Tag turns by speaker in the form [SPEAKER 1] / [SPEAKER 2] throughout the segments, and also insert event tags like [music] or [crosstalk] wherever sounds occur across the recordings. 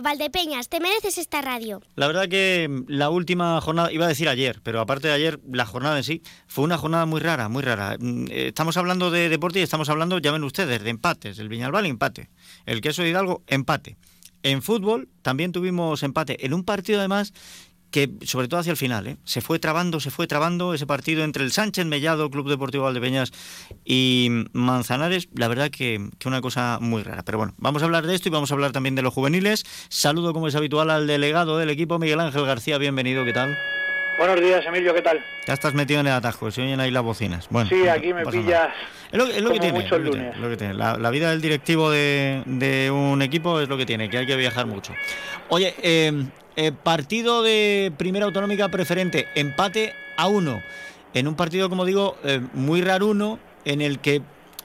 [SPEAKER 1] Valdepeñas, te mereces esta radio.
[SPEAKER 2] La verdad que la última jornada, iba a decir ayer, pero aparte de ayer, la jornada en sí fue una jornada muy rara, muy rara. Mm, eh, estamos hablando de deporte y estamos hablando, ya ven ustedes, de empates. El Viñalbal, empate. El Queso de Hidalgo, empate. En fútbol también tuvimos empate. En un partido además que sobre todo hacia el final, ¿eh? se fue trabando, se fue trabando ese partido entre el Sánchez Mellado, Club Deportivo Valdepeñas y Manzanares, la verdad que, que, una cosa muy rara. Pero bueno, vamos a hablar de esto y vamos a hablar también de los juveniles. Saludo como es habitual al delegado del equipo, Miguel Ángel García, bienvenido, ¿qué tal?
[SPEAKER 3] Buenos días, Emilio, ¿qué tal?
[SPEAKER 2] Ya estás metido en el atajo, se oyen ahí las bocinas. Bueno,
[SPEAKER 3] sí, aquí me pillas.
[SPEAKER 2] Es lo, que tiene, lo que tiene. La, vida del directivo de, de, un equipo es lo que tiene, que hay que viajar mucho. Oye, eh, eh, partido de primera autonómica preferente, empate a uno. En un partido, como digo, eh, muy raro uno, en el que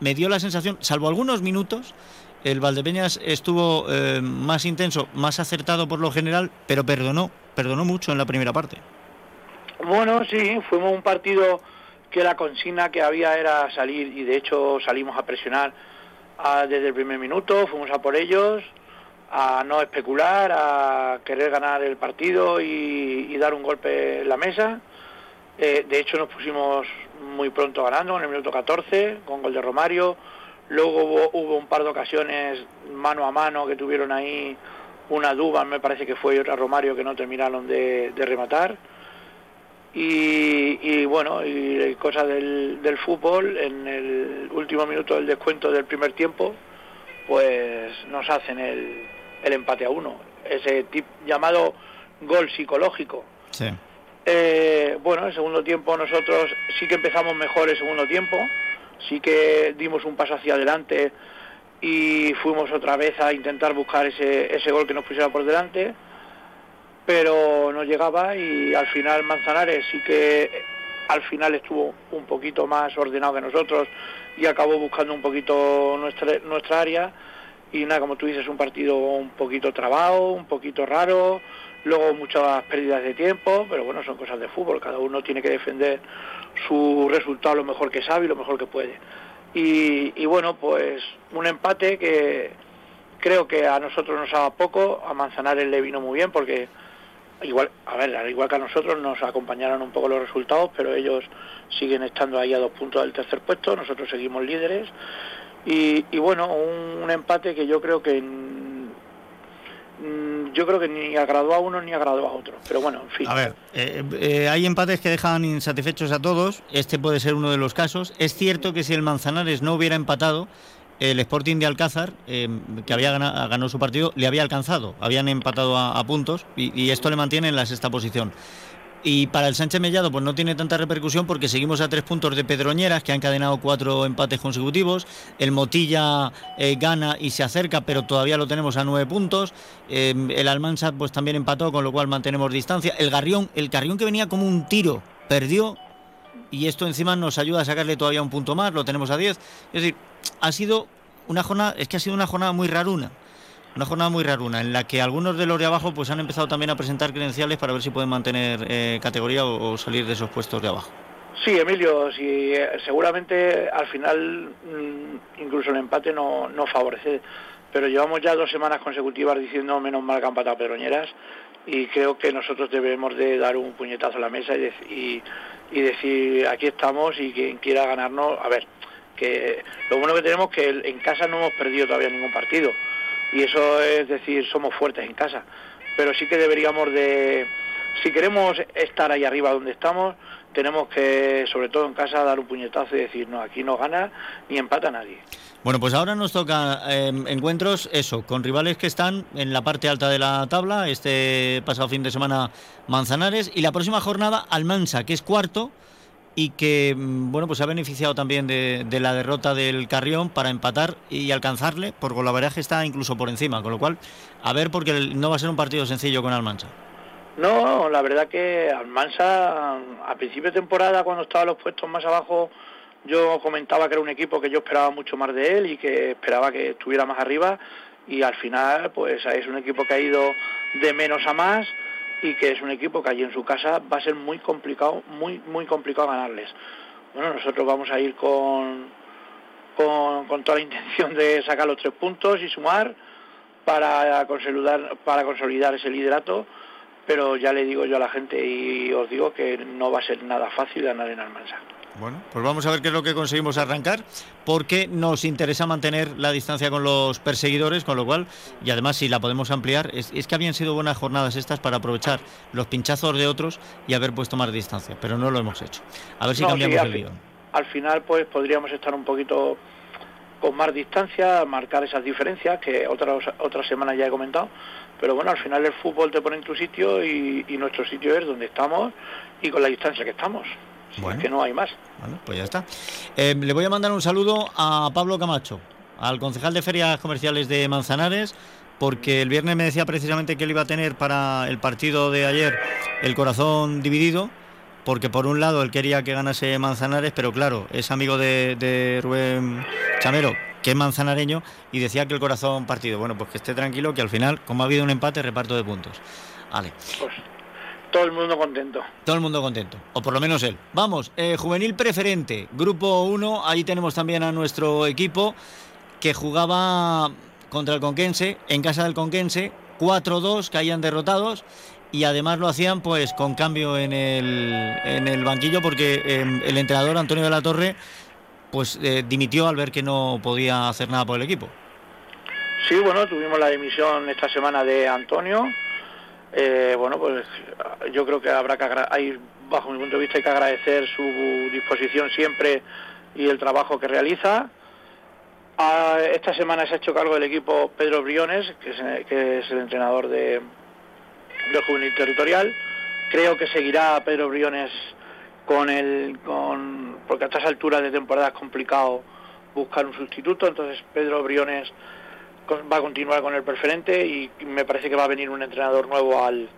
[SPEAKER 2] me dio la sensación, salvo algunos minutos, el Valdepeñas estuvo eh, más intenso, más acertado por lo general, pero perdonó, perdonó mucho en la primera parte.
[SPEAKER 3] Bueno, sí, fuimos un partido que la consigna que había era salir y de hecho salimos a presionar desde el primer minuto, fuimos a por ellos, a no especular, a querer ganar el partido y, dar un golpe en la mesa. Eh, de hecho nos pusimos muy pronto ganando en el minuto 14 con gol de Romario. Luego hubo, un par de ocasiones mano a mano que tuvieron ahí una duda, me parece que fue otra Romario que no terminaron de, rematar. Y, bueno, y cosas del fútbol, en el último minuto del descuento del primer tiempo, pues nos hacen el, el empate a uno, ese tip, llamado gol psicológico.
[SPEAKER 2] Sí.
[SPEAKER 3] Eh, bueno, el segundo tiempo nosotros sí que empezamos mejor el segundo tiempo, sí que dimos un paso hacia adelante y fuimos otra vez a intentar buscar ese, ese gol que nos pusiera por delante, pero no llegaba y al final Manzanares sí que al final estuvo un poquito más ordenado que nosotros y acabó buscando un poquito nuestra, nuestra área y nada, como tú dices, un partido un poquito trabado, un poquito raro, luego muchas pérdidas de tiempo, pero bueno, son cosas de fútbol, cada uno tiene que defender su resultado lo mejor que sabe y lo mejor que puede. Y, bueno, pues un empate que creo que a nosotros nos ha poco, a Manzanares le vino muy bien porque igual, a ver, igual que a nosotros nos acompañaron un poco los resultados, pero ellos siguen estando ahí a dos puntos del tercer puesto, nosotros seguimos líderes y, bueno, un, empate que yo creo que yo creo que ni agradó a uno ni agradó a otro. Pero bueno, en fin.
[SPEAKER 2] A ver, eh, eh, hay empates que dejan insatisfechos a todos. Este puede ser uno de los casos. Es cierto que si el Manzanares no hubiera empatado, el Sporting de Alcázar, eh, que había ganado, su partido, le había alcanzado. Habían empatado a, puntos y, y, esto le mantiene en la sexta posición. Y para el Sánchez Mellado pues no tiene tanta repercusión porque seguimos a tres puntos de Pedroñeras, que ha encadenado cuatro empates consecutivos. El Motilla eh, gana y se acerca, pero todavía lo tenemos a nueve puntos. Eh, el Almansa pues también empató, con lo cual mantenemos distancia. El Garrión, el Carrión que venía como un tiro, perdió. Y esto encima nos ayuda a sacarle todavía un punto más, lo tenemos a diez. Es decir, ha sido una jornada, es que ha sido una jornada muy raruna. Una jornada muy raruna, en la que algunos de los de abajo pues han empezado también a presentar credenciales para ver si pueden mantener eh, categoría o, salir de esos puestos de abajo.
[SPEAKER 3] Sí, Emilio, sí, eh, seguramente al final mm, incluso el empate no, no favorece, pero llevamos ya dos semanas consecutivas diciendo menos mal que han empatado Pedroñeras y creo que nosotros debemos de dar un puñetazo a la mesa y, y, decir aquí estamos y quien quiera ganarnos, a ver, que lo bueno que tenemos es que en casa no hemos perdido todavía ningún partido y eso es decir, somos fuertes en casa. Pero sí que deberíamos de, si queremos estar ahí arriba donde estamos, tenemos que, sobre todo en casa, dar un puñetazo y decir, no, aquí no gana ni empata nadie.
[SPEAKER 2] Bueno, pues ahora nos toca em, encuentros, eso, con rivales que están en la parte alta de la tabla, este pasado fin de semana Manzanares, y la próxima jornada Almansa, que es cuarto, y que mm, bueno pues ha beneficiado también de, la derrota del Carrión para empatar y alcanzarle, por golaveraje está incluso por encima, con lo cual a ver porque no va a ser un partido sencillo con Almansa.
[SPEAKER 3] No, la verdad que Almansa a principio de temporada cuando estaba los puestos más abajo yo comentaba que era un equipo que yo esperaba mucho más de él y que esperaba que estuviera más arriba y al final pues es un equipo que ha ido de menos a más y que es un equipo que allí en su casa va a ser muy complicado, muy, muy complicado ganarles. Bueno, nosotros vamos a ir con, con, toda la intención de sacar los tres puntos y sumar para consolidar, para consolidar ese liderato, pero ya le digo yo a la gente y os digo que no va a ser nada fácil ganar en Almansa.
[SPEAKER 2] Bueno, pues vamos a ver qué es lo que conseguimos arrancar, porque nos interesa mantener la distancia con los perseguidores, con lo cual, y además si la podemos ampliar, es, que habían sido buenas jornadas estas para aprovechar los pinchazos de otros y haber puesto más distancia, pero no lo hemos hecho. A ver si cambiamos el guion.
[SPEAKER 3] Al final, pues podríamos estar un poquito con más distancia, marcar esas diferencias que otras otras semanas ya he comentado, pero bueno, al final el fútbol te pone en tu sitio y, y nuestro sitio es donde estamos y con la distancia que estamos. Bueno. que no hay más.
[SPEAKER 2] Bueno, pues ya está. Eh, le voy a mandar un saludo a Pablo Camacho, al concejal de Ferias Comerciales de Manzanares, porque el viernes me decía precisamente que él iba a tener para el partido de ayer el corazón dividido, porque por un lado él quería que ganase Manzanares, pero claro, es amigo de, Rubén Chamero, que es manzanareño, y decía que el corazón partido. Bueno, pues que esté tranquilo, que al final, como ha habido un empate, reparto de puntos. Vale.
[SPEAKER 3] Pues todo el mundo contento.
[SPEAKER 2] Todo el mundo contento, o por lo menos él. Vamos, eh, juvenil preferente, grupo 1, ahí tenemos también a nuestro equipo que jugaba contra el Conquense, en casa del Conquense, 4-2, caían derrotados y además lo hacían pues con cambio en el, en el banquillo porque em, el entrenador Antonio de la Torre pues eh, dimitió al ver que no podía hacer nada por el equipo.
[SPEAKER 3] Sí, bueno, tuvimos la dimisión esta semana de Antonio, eh, bueno, pues yo creo que habrá que hay, bajo mi punto de vista, hay que agradecer su disposición siempre y el trabajo que realiza. Ah, esta semana se ha hecho cargo del equipo Pedro Briones, que es, el entrenador de, del juvenil territorial. Creo que seguirá Pedro Briones con el, con, porque a estas alturas de temporada es complicado buscar un sustituto, entonces Pedro Briones va a continuar con el preferente y me parece que va a venir un entrenador nuevo al,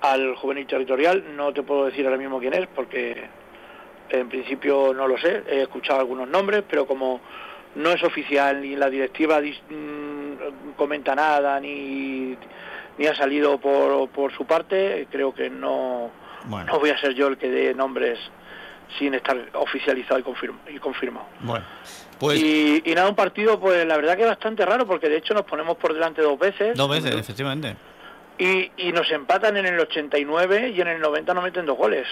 [SPEAKER 3] al juvenil territorial. No te puedo decir ahora mismo quién es porque en principio no lo sé. He escuchado algunos nombres, pero como no es oficial ni la directiva mm, comenta nada ni, ni ha salido por, por su parte, creo que no, no voy a ser yo el que dé nombres sin estar oficializado y, confirmado.
[SPEAKER 2] Bueno.
[SPEAKER 3] Pues... Y, nada, un partido, pues la verdad que es bastante raro, porque de hecho nos ponemos por delante dos veces.
[SPEAKER 2] Dos veces, efectivamente.
[SPEAKER 3] Y, y nos empatan en el 89 y en el 90 nos meten dos goles.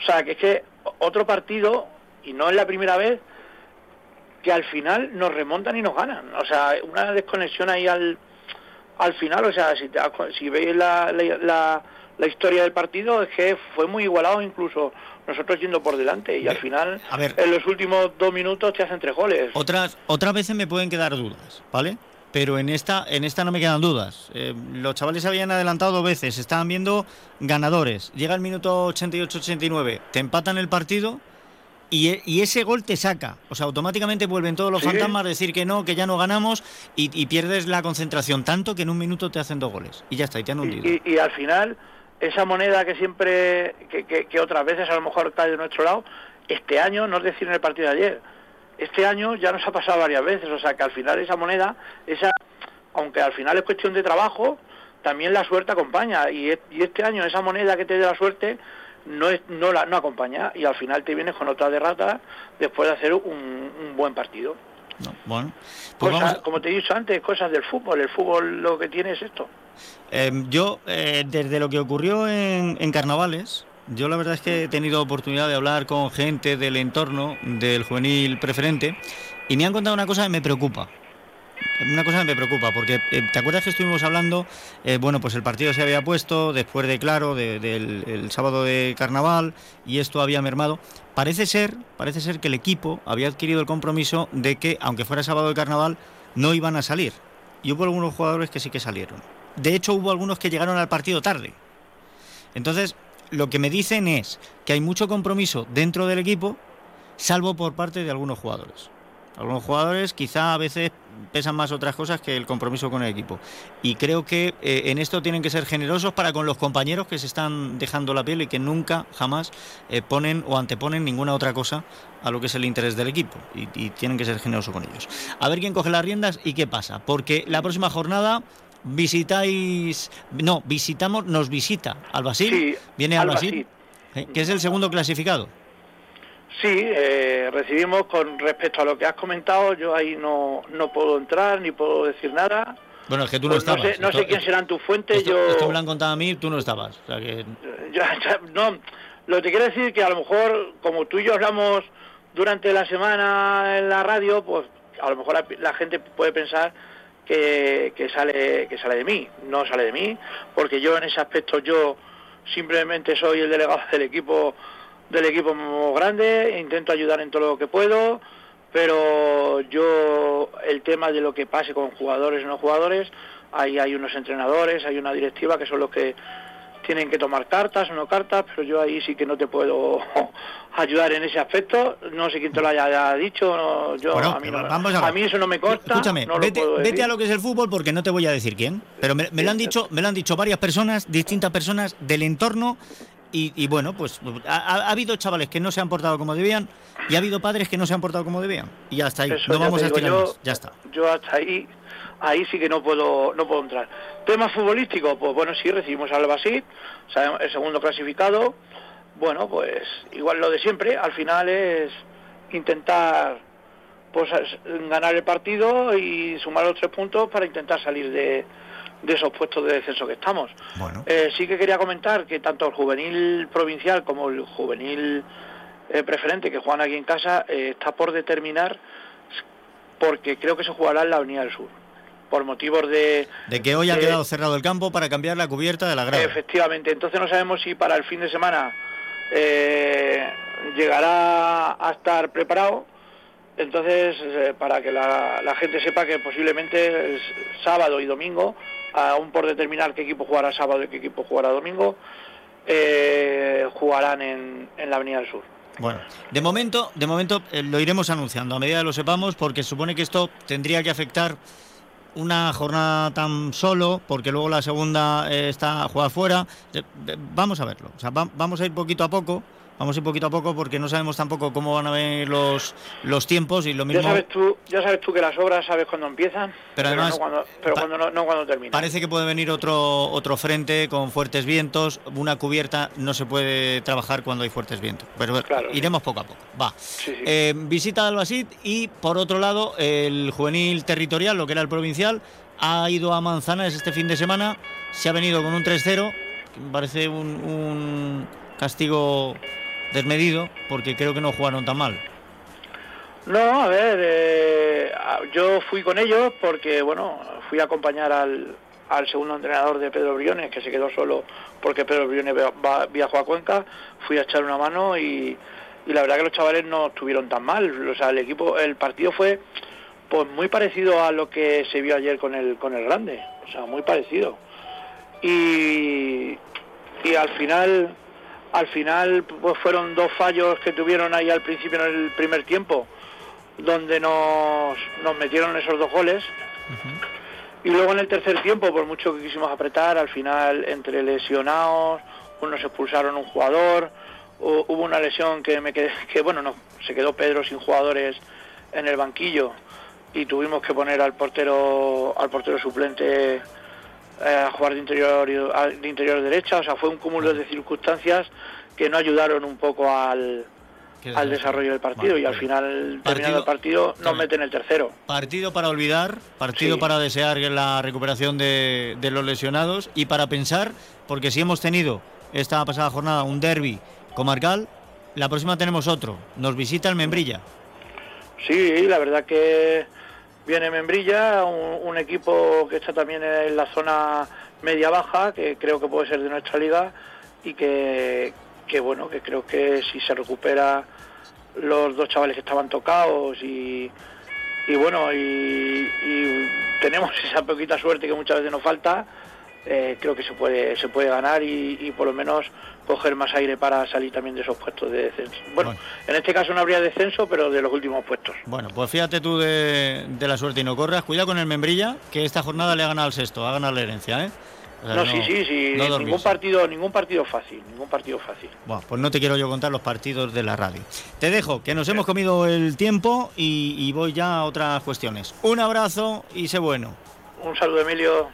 [SPEAKER 3] O sea, que es que otro partido, y no es la primera vez, que al final nos remontan y nos ganan. O sea, una desconexión ahí al, al final, o sea, si, si veis la, la, la historia del partido, es que fue muy igualado incluso nosotros yendo por delante y al final en los últimos dos minutos te hacen tres goles.
[SPEAKER 2] Otras, otras veces me pueden quedar dudas, ¿vale? Pero en esta, en esta no me quedan dudas. Eh, los chavales habían adelantado dos veces, estaban viendo ganadores. Llega el minuto 88-89, te empatan el partido y, y, ese gol te saca. O sea, automáticamente vuelven todos los fantasmas a decir que no, que ya no ganamos y, pierdes la concentración tanto que en un minuto te hacen dos goles. Y ya está, y te han hundido.
[SPEAKER 3] y al final esa moneda que siempre, que, otras veces a lo mejor cae de nuestro lado, este año, no es decir en el partido de ayer, este año ya nos ha pasado varias veces, o sea que al final esa moneda, esa, aunque al final es cuestión de trabajo, también la suerte acompaña y, este año esa moneda que te dé la suerte no es, no la no acompaña y al final te vienes con otra derrota después de hacer un, buen partido.
[SPEAKER 2] bueno,
[SPEAKER 3] pues como te he dicho antes, cosas del fútbol, el fútbol lo que tiene es esto.
[SPEAKER 2] Em, yo, eh, desde lo que ocurrió en, carnavales, yo la verdad es que he tenido oportunidad de hablar con gente del entorno del juvenil preferente y me han contado una cosa que me preocupa. Una cosa que me preocupa, porque eh, ¿te acuerdas que estuvimos hablando? Eh, bueno, pues el partido se había puesto después de, claro, del sábado de carnaval y esto había mermado. Parece ser, parece ser que el equipo había adquirido el compromiso de que, aunque fuera sábado de carnaval, no iban a salir. Y hubo algunos jugadores que sí que salieron. De hecho, hubo algunos que llegaron al partido tarde. Entonces, lo que me dicen es que hay mucho compromiso dentro del equipo, salvo por parte de algunos jugadores. Algunos jugadores quizá a veces pesan más otras cosas que el compromiso con el equipo. Y creo que eh, en esto tienen que ser generosos para con los compañeros que se están dejando la piel y que nunca, jamás eh, ponen o anteponen ninguna otra cosa a lo que es el interés del equipo. Y, y tienen que ser generosos con ellos. A ver quién coge las riendas y qué pasa. Porque la próxima jornada visitáis, no, visitamos, nos visita Albacil, viene Albacil, ¿eh? que es el segundo clasificado.
[SPEAKER 3] Sí, eh, recibimos con respecto a lo que has comentado, yo ahí no, no puedo entrar ni puedo decir nada,
[SPEAKER 2] Bueno, es que tú no
[SPEAKER 3] Pues no
[SPEAKER 2] estabas.
[SPEAKER 3] sé, no sé
[SPEAKER 2] Esto-
[SPEAKER 3] quién serán tus fuentes,
[SPEAKER 2] Esto,
[SPEAKER 3] yo...
[SPEAKER 2] esto me lo han contado a mí, tú no estabas. O sea que... [laughs]
[SPEAKER 3] Ya, ya, no, lo que quiero decir es que a lo mejor, como tú y yo hablamos durante la semana en la radio, pues a lo mejor la, la gente puede pensar que, que sale que sale de mí. No sale de mí, porque yo en ese aspecto yo simplemente soy el delegado del equipo del equipo grande, intento ayudar en todo lo que puedo, pero yo el tema de lo que pase con jugadores y no jugadores, ahí hay unos entrenadores, hay una directiva que son los que tienen que tomar cartas o no cartas, pero yo ahí sí que no te puedo [laughs] ayudar en ese aspecto. No sé quién te lo haya dicho, no, yo
[SPEAKER 2] Bueno,
[SPEAKER 3] a, mí no-
[SPEAKER 2] vamos a
[SPEAKER 3] mí eso no me consta.
[SPEAKER 2] Escúchame,
[SPEAKER 3] no
[SPEAKER 2] vete, vete a lo que es el fútbol porque no te voy a decir quién. Pero me, me lo han dicho, me lo han dicho varias personas, distintas personas del entorno. Y, y bueno, pues ha, ha- ha habido chavales que no se han portado como debían y ha habido padres que no se han portado como debían. Y hasta ahí,
[SPEAKER 3] Eso
[SPEAKER 2] no
[SPEAKER 3] ya
[SPEAKER 2] vamos a estirar
[SPEAKER 3] yo,
[SPEAKER 2] más. Ya está.
[SPEAKER 3] Yo hasta ahí, ahí sí que no puedo, no puedo entrar. Tema futbolístico, pues bueno, sí recibimos al Basit, sabemos- el segundo clasificado. Bueno, pues igual lo de siempre, al final es intentar pues es- ganar el partido y sumar los tres puntos para intentar salir de, de esos puestos de descenso que estamos.
[SPEAKER 2] Bueno.
[SPEAKER 3] Eh, sí que quería comentar que tanto el juvenil provincial como el juvenil eh, preferente que juegan aquí en casa eh, está por determinar porque creo que se jugará en la Avenida del Sur por motivos de
[SPEAKER 2] De que hoy ha
[SPEAKER 3] eh,
[SPEAKER 2] quedado cerrado el campo para cambiar la cubierta de la grada.
[SPEAKER 3] efectivamente entonces no sabemos si para el fin de semana eh, llegará a estar preparado entonces eh, para que la, la gente sepa que posiblemente es sábado y domingo aún por determinar qué equipo jugará sábado y qué equipo jugará domingo eh, jugarán en, en la Avenida del Sur
[SPEAKER 2] Bueno, de momento, de momento eh, lo iremos anunciando a medida que lo sepamos, porque supone que esto tendría que afectar una jornada tan solo, porque luego la segunda eh, está juega fuera. Eh, eh, vamos a verlo. O sea, va- vamos a ir poquito a poco. Vamos a ir poquito a poco porque no sabemos tampoco cómo van a venir los, los tiempos y lo
[SPEAKER 3] ya
[SPEAKER 2] mismo
[SPEAKER 3] sabes tú ya sabes tú que las obras sabes cuándo empiezan
[SPEAKER 2] Pero además,
[SPEAKER 3] no cuando, pero
[SPEAKER 2] pa-
[SPEAKER 3] cuando no, no cuando terminan
[SPEAKER 2] Parece que puede venir otro otro frente con fuertes vientos. Una cubierta no se puede trabajar cuando hay fuertes vientos. Pero
[SPEAKER 3] sí.
[SPEAKER 2] iremos poco a poco. Va.
[SPEAKER 3] Sí, sí.
[SPEAKER 2] Eh, visita al Basit y por otro lado el juvenil territorial, lo que era el provincial, ha ido a Manzanares este fin de semana. Se ha venido con un 3-0, que me parece un, un castigo desmedido porque creo que no jugaron tan mal.
[SPEAKER 3] No, a ver, eh, yo fui con ellos porque, bueno, fui a acompañar al, al segundo entrenador de Pedro Briones, que se quedó solo porque Pedro Briones viajó a Cuenca, fui a echar una mano y, y la verdad que los chavales no estuvieron tan mal, o sea, el equipo, el partido fue pues muy parecido a lo que se vio ayer con el, con el Grande, o sea, muy parecido. Y, y al final al final pues fueron dos fallos que tuvieron ahí al principio en el primer tiempo donde nos, nos metieron esos dos goles. Y luego en el tercer tiempo por mucho que quisimos apretar al final entre lesionados unos expulsaron un jugador hu- hubo una lesión que me quedé [laughs] que bueno no se quedó Pedro sin jugadores en el banquillo y tuvimos que poner al portero al portero suplente a jugar de interior y- a- de interior derecha, o sea, fue un cúmulo de circunstancias que no ayudaron un poco al, al desarrollo del partido
[SPEAKER 2] Vale,
[SPEAKER 3] y al final, terminado el partido, nos meten el tercero.
[SPEAKER 2] Partido para olvidar, partido
[SPEAKER 3] Sí.
[SPEAKER 2] para desear la recuperación de, de los lesionados y para pensar, porque si hemos tenido esta pasada jornada un derby comarcal, la próxima tenemos otro. Nos visita el Membrilla.
[SPEAKER 3] Sí, la verdad que viene Membrilla, un, equipo que está también en la zona media-baja, que creo que puede ser de nuestra liga y que, que bueno, que creo que si se recupera los dos chavales que estaban tocados y, y bueno, y tenemos [laughs] esa poquita suerte que muchas veces nos falta, eh, creo que se puede se puede ganar y, y por lo menos coger más aire para salir también de esos puestos de descenso. Bueno,
[SPEAKER 2] Bueno.
[SPEAKER 3] en este caso no habría descenso, pero de los últimos puestos.
[SPEAKER 2] Bueno, pues fíjate tú de, de la suerte y no corras. Cuidado con el Membrilla, que esta jornada le ha ganado al sexto, ha ganado la herencia, ¿eh? O sea,
[SPEAKER 3] No, sí, sí, sí,
[SPEAKER 2] no
[SPEAKER 3] ningún partido, ningún partido fácil, ningún partido fácil.
[SPEAKER 2] Bueno, pues no te quiero yo contar los partidos de la radio. Te dejo, que nos hemos comido el tiempo y, y voy ya a otras cuestiones. Un abrazo y sé bueno.
[SPEAKER 3] Un saludo, Emilio.